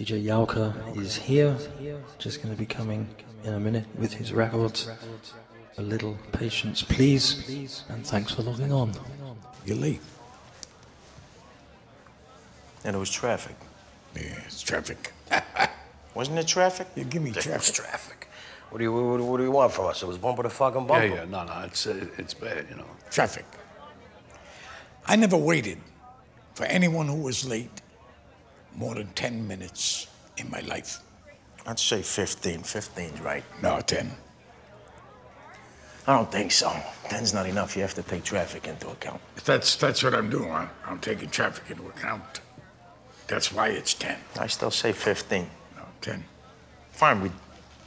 DJ Jauche is here, just going to be coming in a minute with his records. A little patience, please, and thanks for logging on. You're late. And it was traffic. Yeah, it's traffic. Wasn't it traffic? You give me It was traffic. traffic. What do you what, what do you want from us? It was bumper to fucking bumper. Yeah, yeah, no, no, it's uh, it's bad, you know. Traffic. I never waited for anyone who was late more than 10 minutes in my life. I'd say 15. 15's right. No, 10. I don't think so. 10's not enough. You have to take traffic into account. That's, that's what I'm doing. I'm, I'm taking traffic into account. That's why it's 10. I still say 15. No, 10. Fine, we,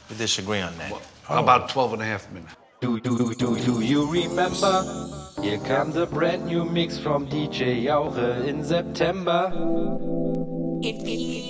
we disagree on that. How about 12 and a half minutes? Do, do, do, do, do you remember? Here comes a brand new mix from DJ Jauche in September. If you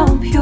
飘飘